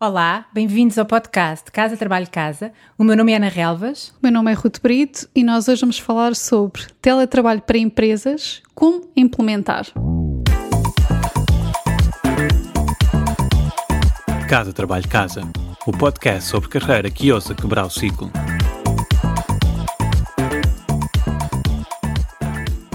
Olá, bem-vindos ao podcast Casa Trabalho Casa. O meu nome é Ana Relvas. O meu nome é Ruth Brito e nós hoje vamos falar sobre teletrabalho para empresas, como implementar. Casa Trabalho Casa, o podcast sobre carreira que ousa quebrar o ciclo.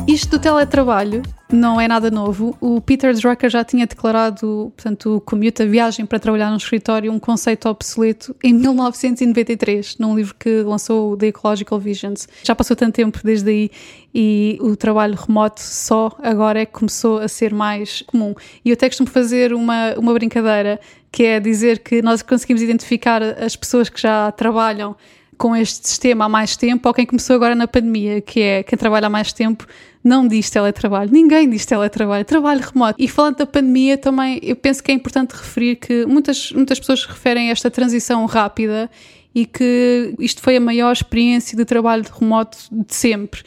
Isto do teletrabalho não é nada novo. O Peter Drucker já tinha declarado, portanto, o commute, a viagem para trabalhar no escritório, um conceito obsoleto em 1993, num livro que lançou The Ecological Visions. Já passou tanto tempo desde aí e o trabalho remoto só agora é que começou a ser mais comum. E eu até costumo fazer uma, uma brincadeira, que é dizer que nós conseguimos identificar as pessoas que já trabalham com este sistema há mais tempo ou quem começou agora na pandemia, que é quem trabalha há mais tempo não diz teletrabalho, ninguém diz teletrabalho, trabalho remoto. E falando da pandemia também, eu penso que é importante referir que muitas, muitas pessoas referem a esta transição rápida e que isto foi a maior experiência de trabalho remoto de sempre.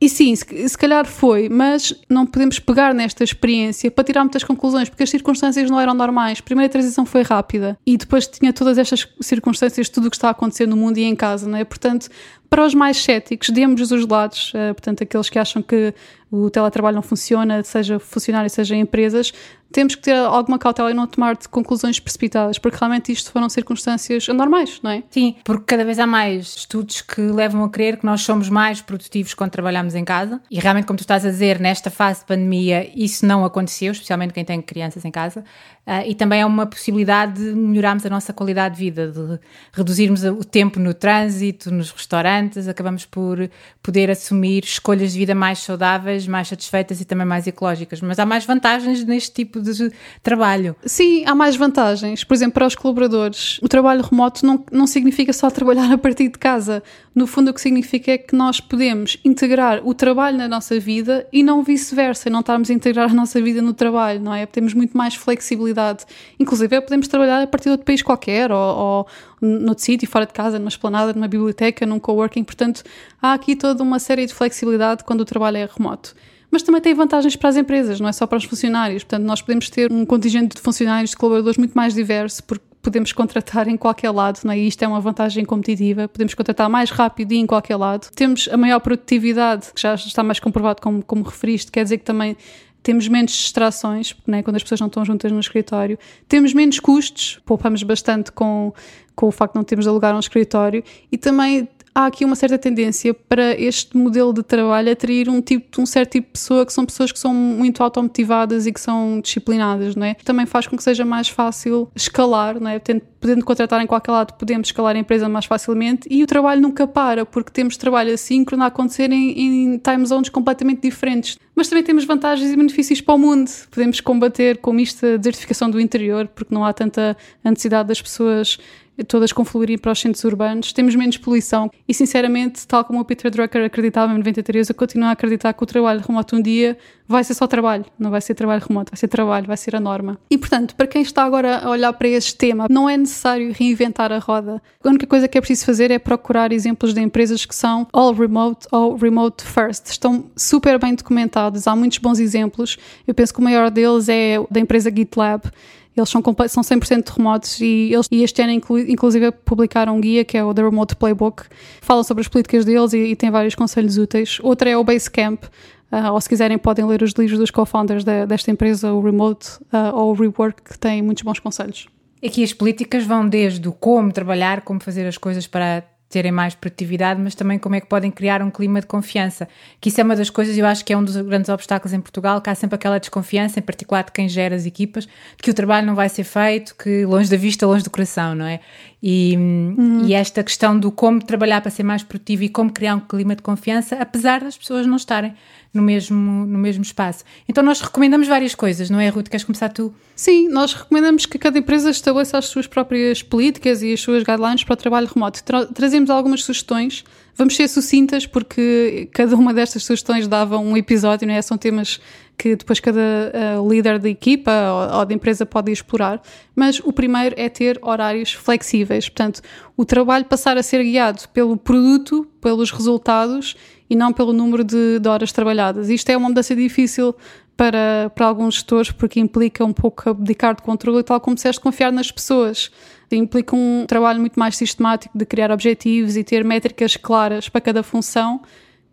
E sim, se, calhar foi, mas não podemos pegar nesta experiência para tirar muitas conclusões, porque as circunstâncias não eram normais. A primeira transição foi rápida e depois tinha todas estas circunstâncias, tudo o que está a acontecer no mundo e em casa, não é? Portanto, para os mais céticos, de ambos os lados, uh, portanto, aqueles que acham que o teletrabalho não funciona, seja funcionário, seja em empresas, temos que ter alguma cautela e não tomar conclusões precipitadas, porque realmente isto foram circunstâncias anormais, não é? Sim, porque cada vez há mais estudos que levam a crer que nós somos mais produtivos quando trabalhamos em casa e realmente, como tu estás a dizer, nesta fase de pandemia isso não aconteceu, especialmente quem tem crianças em casa, uh, e também é uma possibilidade de melhorarmos a nossa qualidade de vida, de reduzirmos o tempo no trânsito, nos restaurantes, acabamos por poder assumir escolhas de vida mais saudáveis, mais satisfeitas e também mais ecológicas. Mas há mais vantagens neste tipo de trabalho. Sim, há mais vantagens. Por exemplo, para os colaboradores, o trabalho remoto não, não significa só trabalhar a partir de casa. No fundo, o que significa é que nós podemos integrar o trabalho na nossa vida e não vice-versa, não estarmos a integrar a nossa vida no trabalho, não é? Temos muito mais flexibilidade. Inclusive, podemos trabalhar a partir de outro país qualquer ou, ou noutro sítio, fora de casa, numa esplanada, numa biblioteca, num coworking. Portanto, há aqui toda uma série de flexibilidade quando o trabalho é remoto mas também tem vantagens para as empresas, não é só para os funcionários. Portanto, nós podemos ter um contingente de funcionários, de colaboradores muito mais diverso, porque podemos contratar em qualquer lado, não é? E isto é uma vantagem competitiva. Podemos contratar mais rápido e em qualquer lado. Temos a maior produtividade, que já está mais comprovado, como, como referiste, quer dizer que também temos menos distrações, né, quando as pessoas não estão juntas no escritório, temos menos custos, poupamos bastante com, com o facto de não termos de alugar um escritório e também há aqui uma certa tendência para este modelo de trabalho atrair um, tipo, um certo tipo de pessoa que são pessoas que são muito automotivadas e que são disciplinadas, não é? Também faz com que seja mais fácil escalar, não é? Podendo contratar em qualquer lado, podemos escalar a empresa mais facilmente e o trabalho nunca para, porque temos trabalho assíncrono a acontecer em, em time zones completamente diferentes. Mas também temos vantagens e benefícios para o mundo. Podemos combater com isto a desertificação do interior, porque não há tanta necessidade das pessoas todas confluírem para os centros urbanos, temos menos poluição e, sinceramente, tal como o Peter Drucker acreditava em 93, eu continuo a acreditar que o trabalho remoto um dia vai ser só trabalho, não vai ser trabalho remoto, vai ser trabalho, vai ser a norma. E, portanto, para quem está agora a olhar para este tema, não é necessário reinventar a roda. A única coisa que é preciso fazer é procurar exemplos de empresas que são all remote ou remote first. Estão super bem documentados, há muitos bons exemplos. Eu penso que o maior deles é da empresa GitLab, eles são, são 100% remotos e, eles, e este ano, inclu, inclusive, publicaram um guia que é o The Remote Playbook. Falam sobre as políticas deles e, e tem vários conselhos úteis. Outra é o Basecamp. Uh, ou se quiserem podem ler os livros dos co-founders de, desta empresa, o Remote uh, ou o Rework, que tem muitos bons conselhos. Aqui as políticas vão desde o como trabalhar, como fazer as coisas para terem mais produtividade, mas também como é que podem criar um clima de confiança. Que isso é uma das coisas, eu acho que é um dos grandes obstáculos em Portugal, que há sempre aquela desconfiança, em particular de quem gera as equipas, de que o trabalho não vai ser feito, que longe da vista, longe do coração, não é? E, uhum. e esta questão do como trabalhar para ser mais produtivo e como criar um clima de confiança, apesar das pessoas não estarem no mesmo, no mesmo espaço. Então nós recomendamos várias coisas, não é, Ruth? Queres começar tu? Sim, nós recomendamos que cada empresa estabeleça as suas próprias políticas e as suas guidelines para o trabalho remoto. Tra trazemos algumas sugestões. Vamos ser sucintas porque cada uma destas sugestões dava um episódio, não é? São temas que depois cada uh, líder da equipa ou, ou da empresa pode explorar. Mas o primeiro é ter horários flexíveis. Portanto, o trabalho passar a ser guiado pelo produto, pelos resultados e não pelo número de, de horas trabalhadas. Isto é uma mudança difícil para, para alguns gestores, porque implica um pouco abdicar de controle tal como disseste, confiar nas pessoas. Implica um trabalho muito mais sistemático de criar objetivos e ter métricas claras para cada função,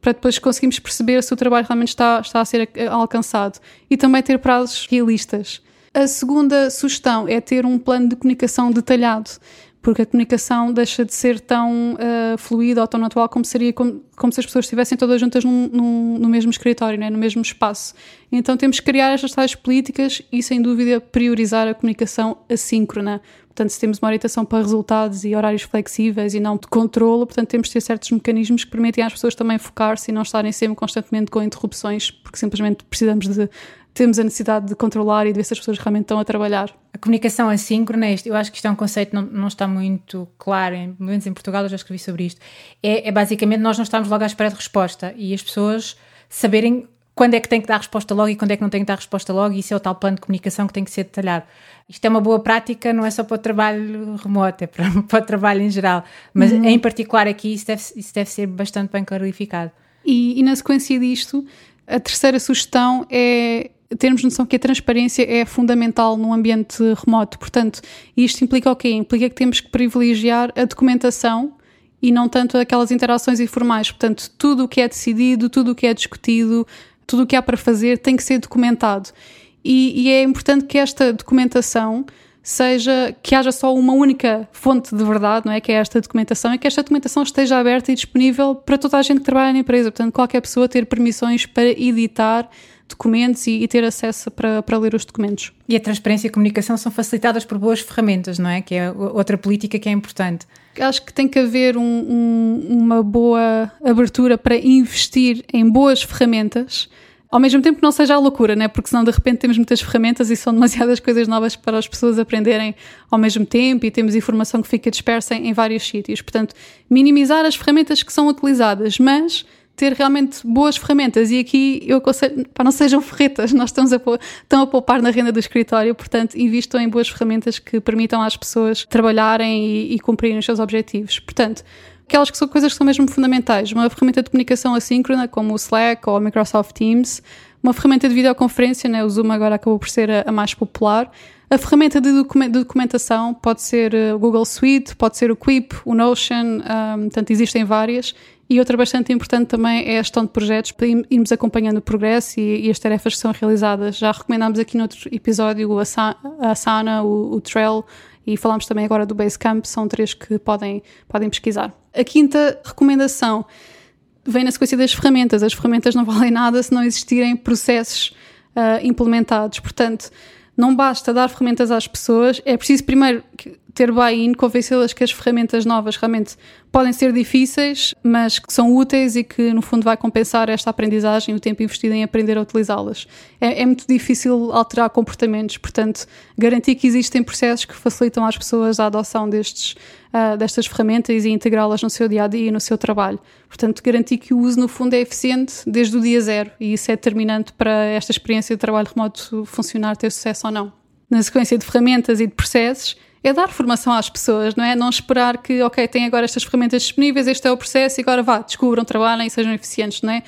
para depois conseguirmos perceber se o trabalho realmente está, está a ser alcançado. E também ter prazos realistas. A segunda sugestão é ter um plano de comunicação detalhado porque a comunicação deixa de ser tão uh, fluida ou tão natural como seria como, como se as pessoas estivessem todas juntas num, num, no mesmo escritório, né? no mesmo espaço. Então temos que criar estas tais políticas e, sem dúvida, priorizar a comunicação assíncrona. Portanto, se temos uma orientação para resultados e horários flexíveis e não de controle, portanto, temos de ter certos mecanismos que permitem às pessoas também focar-se e não estarem sempre constantemente com interrupções, porque simplesmente precisamos de temos a necessidade de controlar e de ver se as pessoas realmente estão a trabalhar. A comunicação assíncrona, eu acho que isto é um conceito que não, não está muito claro, em, pelo menos em Portugal eu já escrevi sobre isto. É, é basicamente nós não estamos logo à espera de resposta e as pessoas saberem quando é que tem que dar resposta logo e quando é que não tem que dar resposta logo, e isso é o tal plano de comunicação que tem que ser detalhado. Isto é uma boa prática, não é só para o trabalho remoto, é para, para o trabalho em geral, mas uhum. em particular aqui isso deve, isso deve ser bastante bem clarificado. E, e na sequência disto, a terceira sugestão é termos noção que a transparência é fundamental num ambiente remoto. Portanto, isto implica o quê? Implica que temos que privilegiar a documentação e não tanto aquelas interações informais. Portanto, tudo o que é decidido, tudo o que é discutido, tudo o que há para fazer tem que ser documentado. E, e é importante que esta documentação seja que haja só uma única fonte de verdade, não é? Que é esta documentação e que esta documentação esteja aberta e disponível para toda a gente que trabalha na empresa. Portanto, qualquer pessoa ter permissões para editar documentos e, e, ter acesso para, para ler os documentos. E a transparência e a comunicação são facilitadas por boas ferramentas, não é? Que é outra política que é importante. Acho que tem que haver um, um, uma boa abertura para investir em boas ferramentas. Ao mesmo tempo que não seja a loucura, né? porque senão de repente temos muitas ferramentas e são demasiadas coisas novas para as pessoas aprenderem ao mesmo tempo e temos informação que fica dispersa em vários sítios. Portanto, minimizar as ferramentas que são utilizadas, mas ter realmente boas ferramentas. E aqui eu aconselho, para não sejam ferretas, nós estamos a, estão a poupar na renda do escritório, portanto, invistam em boas ferramentas que permitam às pessoas trabalharem e, e cumprirem os seus objetivos. Portanto, aquelas que são coisas que são mesmo fundamentais. Uma ferramenta de comunicação assíncrona, como o Slack ou o Microsoft Teams, uma ferramenta de videoconferência, né, o Zoom agora acabou por ser a, a mais popular. A ferramenta de, documentação pode ser o Google Suite, pode ser o Quip, o Notion, um, portanto, existem várias. E outra bastante importante também é a gestão de projetos, para irmos acompanhando o progresso e, e as tarefas que são realizadas. Já recomendámos aqui no outro episódio a Asana, o, o Trail e falámos também agora do Basecamp, são três que podem, podem pesquisar. A quinta recomendação vem na sequência das ferramentas. As ferramentas não valem nada se não existirem processos uh, implementados. Portanto, não basta dar ferramentas às pessoas, é preciso primeiro ter buy-in, convencê-las que as ferramentas novas realmente podem ser difíceis, mas que são úteis e que no fundo vai compensar esta aprendizagem, o tempo investido em aprender a utilizá-las. É, é, muito difícil alterar comportamentos, portanto, garantir que existem processos que facilitam às pessoas a adoção destes, uh, destas ferramentas e integrá-las no seu dia a dia e no seu trabalho. Portanto, garantir que o uso no fundo é eficiente desde o dia zero e isso é determinante para esta experiência de trabalho remoto funcionar, ter sucesso ou não. Na sequência de ferramentas e de processos, é dar formação às pessoas, não é? Não esperar que, ok, tem agora estas ferramentas disponíveis, este é o processo e agora vá, descubram, trabalhem sejam eficientes, não é?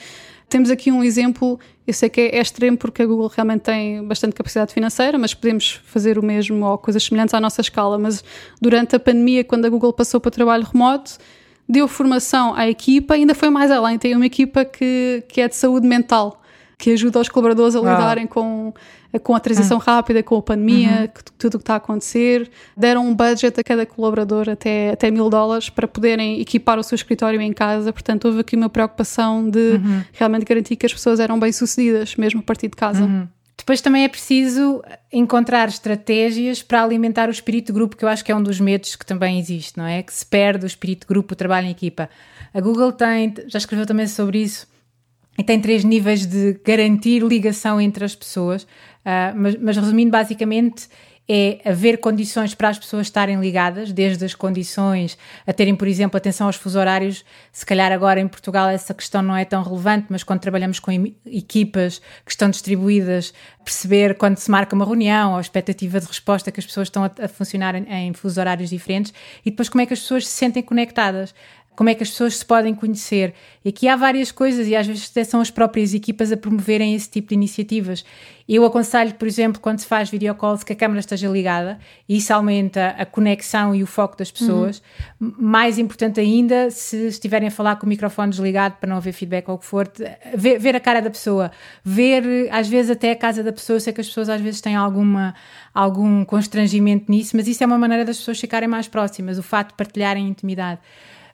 Temos aqui um exemplo, eu sei que é extremo porque a Google realmente tem bastante capacidade financeira, mas podemos fazer o mesmo ou coisas semelhantes à nossa escala. Mas durante a pandemia, quando a Google passou para o trabalho remoto, deu formação à equipa, ainda foi mais além. Tem uma equipa que, que é de saúde mental, que ajuda os colaboradores a lidarem com com a transição uhum. rápida, com a pandemia, uhum. tudo o que está a acontecer. Deram um budget a cada colaborador até, até mil dólares para poderem equipar o seu escritório em casa. Portanto, houve aqui uma preocupação de uhum. realmente garantir que as pessoas eram bem-sucedidas, mesmo a partir de casa. Uhum. Depois também é preciso encontrar estratégias para alimentar o espírito de grupo, que eu acho que é um dos medos que também existe, não é? Que se perde o espírito de grupo, o trabalho em equipa. A Google tem, já escreveu também sobre isso, e tem três níveis de garantir ligação entre as pessoas, uh, mas, mas, resumindo, basicamente é haver condições para as pessoas estarem ligadas, desde as condições a terem, por exemplo, atenção aos fuso horários. Se calhar agora em Portugal essa questão não é tão relevante, mas quando trabalhamos com equipas que estão distribuídas, perceber quando se marca uma reunião, a expectativa de resposta que as pessoas estão a, funcionar em, em fuso horários diferentes e depois como é que as pessoas se sentem conectadas como é que as pessoas se podem conhecer. E aqui há várias coisas e às vezes até são as próprias equipas a promoverem esse tipo de iniciativas. Eu aconselho, por exemplo, quando se faz videocalls, que a câmera esteja ligada e isso aumenta a conexão e o foco das pessoas. Uhum. Mais importante ainda, se estiverem a falar com o microfone desligado para não haver feedback ou o que for, ver, ver a cara da pessoa, ver às vezes até a casa da pessoa. Eu sei que as pessoas às vezes têm alguma, algum constrangimento nisso, mas isso é uma maneira das pessoas ficarem mais próximas, o fato de partilharem intimidade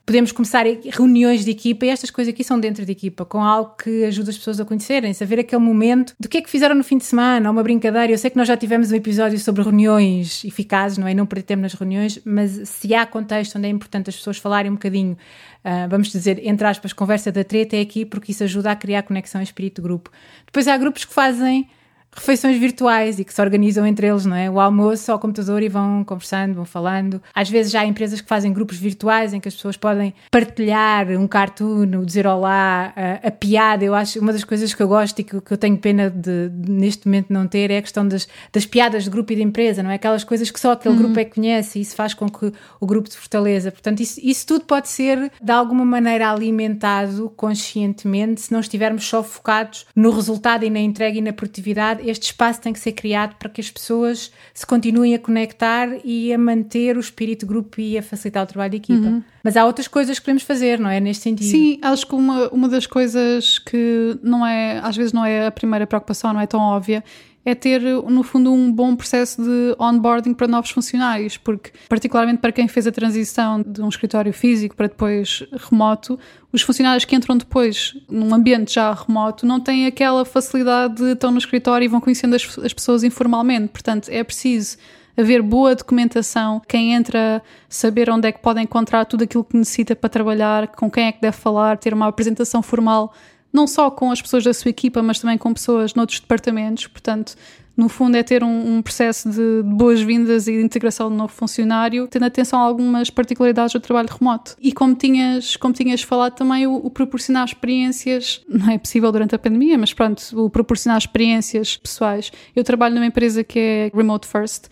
podemos começar reuniões de equipa e estas coisas aqui são dentro de equipa, com algo que ajuda as pessoas a conhecerem-se, a ver aquele momento do que é que fizeram no fim de semana, uma brincadeira. Eu sei que nós já tivemos um episódio sobre reuniões eficazes, não é? Não perder tempo nas reuniões, mas se há contexto onde é importante as pessoas falarem um bocadinho, uh, vamos dizer, entre aspas, conversa da treta, é aqui porque isso ajuda a criar conexão em espírito grupo. Depois há grupos que fazem refeições virtuais e que se organizam entre eles, não é? O almoço ao computador e vão conversando, vão falando. Às vezes já há empresas que fazem grupos virtuais em que as pessoas podem partilhar um cartoon, dizer olá, a, a piada. Eu acho uma das coisas que eu gosto e que, que eu tenho pena de, de, neste momento não ter é a questão das, das piadas de grupo e de empresa, não é? Aquelas coisas que só aquele uhum. grupo é que conhece e isso faz com que o grupo se fortaleça. Portanto, isso, isso tudo pode ser de alguma maneira alimentado conscientemente se não estivermos só focados no resultado e na entrega e na produtividade este espaço tem que ser criado para que as pessoas se continuem a conectar e a manter o espírito de grupo e a facilitar o trabalho de equipa. Uhum. Mas há outras coisas que podemos fazer, não é? Neste sentido. Sim, acho que uma, uma das coisas que não é, às vezes não é a primeira preocupação, não é tão óbvia, é ter, no fundo, um bom processo de onboarding para novos funcionários, porque, particularmente para quem fez a transição de um escritório físico para depois remoto, os funcionários que entram depois num ambiente já remoto não têm aquela facilidade de estão no escritório e vão conhecendo as, as pessoas informalmente. Portanto, é preciso haver boa documentação, quem entra saber onde é que pode encontrar tudo aquilo que necessita para trabalhar, com quem é que deve falar, ter uma apresentação formal não só com as pessoas da sua equipa, mas também com pessoas noutros departamentos. Portanto, no fundo, é ter um, um processo de, de boas-vindas e de integração de novo funcionário, tendo atenção a algumas particularidades do trabalho remoto. E como tinhas, como tinhas falado também, o, o, proporcionar experiências, não é possível durante a pandemia, mas pronto, o proporcionar experiências pessoais. Eu trabalho numa empresa que é Remote First.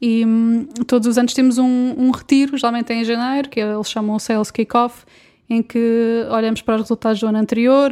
E hum, todos os anos temos um, um retiro, geralmente é em janeiro, que eles chamam o Sales Kickoff, em que olhamos para os resultados do ano anterior,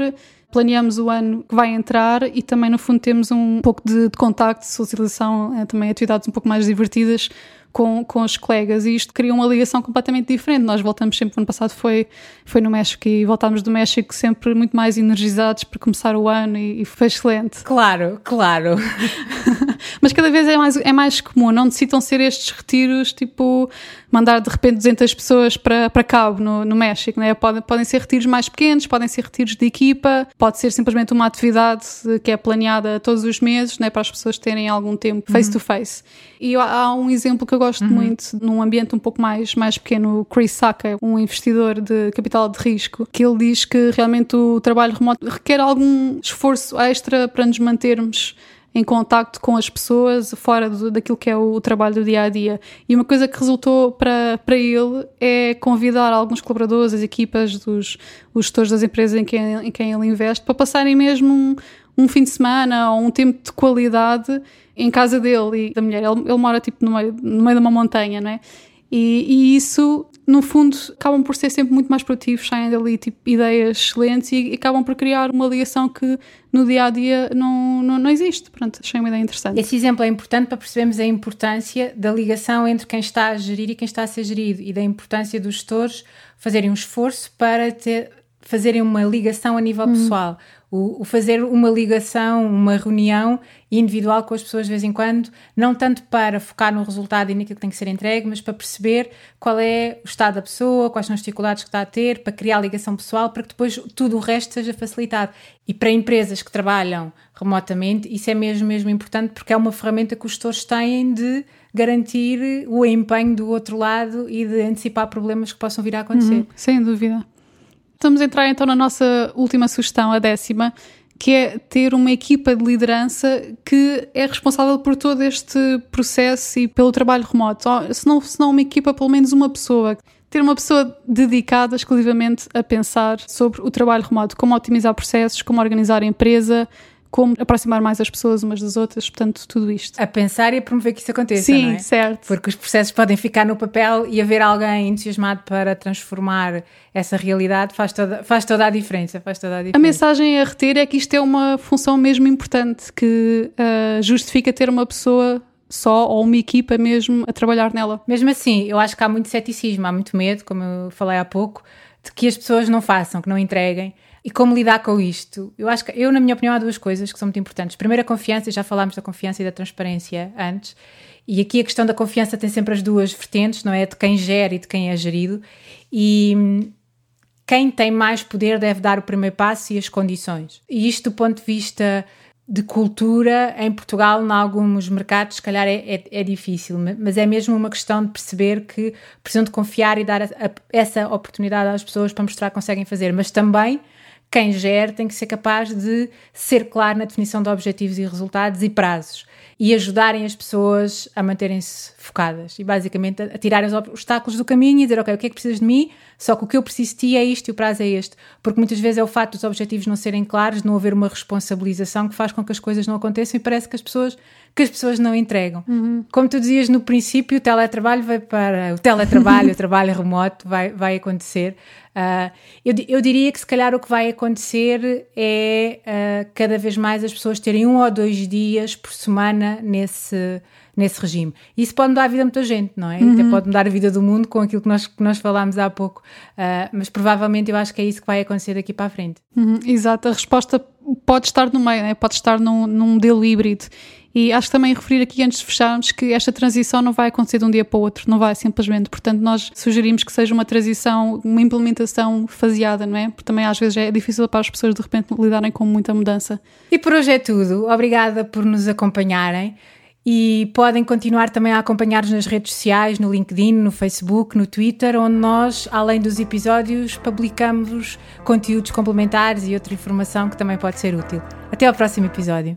planeamos o ano que vai entrar e também, no fundo, temos um pouco de, de contacto, de socialização, é, também atividades um pouco mais divertidas com, com os colegas e isto cria uma ligação completamente diferente. Nós voltamos sempre, o ano passado foi, foi no México e voltámos do México sempre muito mais energizados para começar o ano e, e foi excelente. Claro, claro. Mas cada vez é mais, é mais comum, não necessitam ser estes retiros tipo mandar de repente 200 pessoas para, para Cabo, no, no México. Né? Podem, podem ser retiros mais pequenos, podem ser retiros de equipa, pode ser simplesmente uma atividade que é planeada todos os meses né? para as pessoas terem algum tempo face to face. E há um exemplo que eu gosto uhum. muito, num ambiente um pouco mais, mais pequeno, o Chris Saka, um investidor de capital de risco, que ele diz que realmente o trabalho remoto requer algum esforço extra para nos mantermos em contacto com as pessoas fora do, daquilo que é o trabalho do dia a dia. E uma coisa que resultou para, para ele é convidar alguns colaboradores, as equipas dos os gestores das empresas em quem, em quem ele investe, para passarem mesmo um, um fim de semana ou um tempo de qualidade em casa dele e da mulher. Ele, ele mora tipo no meio, no meio de uma montanha, não é? E, e, isso, no fundo, acabam por ser sempre muito mais produtivos, saem dali tipo, ideias excelentes e, e acabam por criar uma ligação que no dia a dia não, não, não existe. Pronto, achei uma ideia interessante. Esse exemplo é importante para percebermos a importância da ligação entre quem está a gerir e quem está a ser gerido e da importância dos gestores fazerem um esforço para ter, fazerem uma ligação a nível hum. pessoal o, o, fazer uma ligação, uma reunião individual com as pessoas de vez em quando, não tanto para focar no resultado e naquilo que tem que ser entregue, mas para perceber qual é o estado da pessoa, quais são as dificuldades que está a ter, para criar ligação pessoal, para que depois tudo o resto seja facilitado. E para empresas que trabalham remotamente, isso é mesmo, mesmo importante, porque é uma ferramenta que os gestores têm de garantir o empenho do outro lado e de antecipar problemas que possam vir a acontecer. Uhum, sem dúvida. Estamos a entrar então na nossa última sugestão, a décima, que é ter uma equipa de liderança que é responsável por todo este processo e pelo trabalho remoto. Se não, se não uma equipa, pelo menos uma pessoa. Ter uma pessoa dedicada exclusivamente a pensar sobre o trabalho remoto, como otimizar processos, como organizar a empresa, como aproximar mais as pessoas umas das outras, portanto, tudo isto. A pensar e a promover que isso aconteça, Sim, não é? certo. Porque os processos podem ficar no papel e haver alguém entusiasmado para transformar essa realidade faz toda, faz toda a diferença. Faz toda a, diferença. a mensagem a reter é que isto é uma função mesmo importante, que uh, justifica ter uma pessoa só ou uma equipa mesmo a trabalhar nela. Mesmo assim, eu acho que há muito ceticismo, há muito medo, como eu falei há pouco, de que as pessoas não façam, que não entreguem. E como lidar com isto? Eu acho que, eu, na minha opinião, há duas coisas que são muito importantes. Primeiro, a confiança, já falámos da confiança e da transparência antes. E aqui a questão da confiança tem sempre as duas vertentes, não é? De quem gera e de quem é gerido. E hum, quem tem mais poder deve dar o primeiro passo e as condições. E isto do ponto de vista de cultura em Portugal, em alguns mercados, se calhar é, é, é, difícil, mas é mesmo uma questão de perceber que precisam de confiar e dar a, a, essa oportunidade às pessoas para mostrar que conseguem fazer, mas também quem gera tem que ser capaz de ser claro na definição de objetivos e resultados e prazos e ajudarem as pessoas a manterem-se focadas e basicamente a, tirarem os obstáculos do caminho e dizer, ok, o que é que precisas de mim? Só que o que eu preciso de ti é isto e o prazo é este. Porque muitas vezes é o fato dos objetivos não serem claros, não haver uma responsabilização que faz com que as coisas não aconteçam e parece que as pessoas que as pessoas não entregam. Uhum. Como tu dizias no princípio, o teletrabalho vai para o teletrabalho, o trabalho remoto vai, vai acontecer. Uh, eu, eu diria que se calhar o que vai acontecer é uh, cada vez mais as pessoas terem um ou dois dias por semana nesse, nesse regime. Isso pode mudar a vida de muita gente, não é? Uhum. Até pode mudar a vida do mundo com aquilo que nós, que nós falámos há pouco. Uh, mas provavelmente eu acho que é isso que vai acontecer daqui para a frente. Uhum, exato, a resposta pode estar no meio, né? pode estar num, num modelo híbrido. E acho que também referir aqui antes de fecharmos que esta transição não vai acontecer de um dia para o outro, não vai simplesmente. Portanto, nós sugerimos que seja uma transição, uma implementação faseada, não é? Porque também às vezes é difícil para as pessoas de repente lidarem com muita mudança. E por hoje é tudo. Obrigada por nos acompanharem. E podem continuar também a acompanhar-nos nas redes sociais, no LinkedIn, no Facebook, no Twitter, onde nós, além dos episódios, publicamos conteúdos complementares e outra informação que também pode ser útil. Até ao próximo episódio.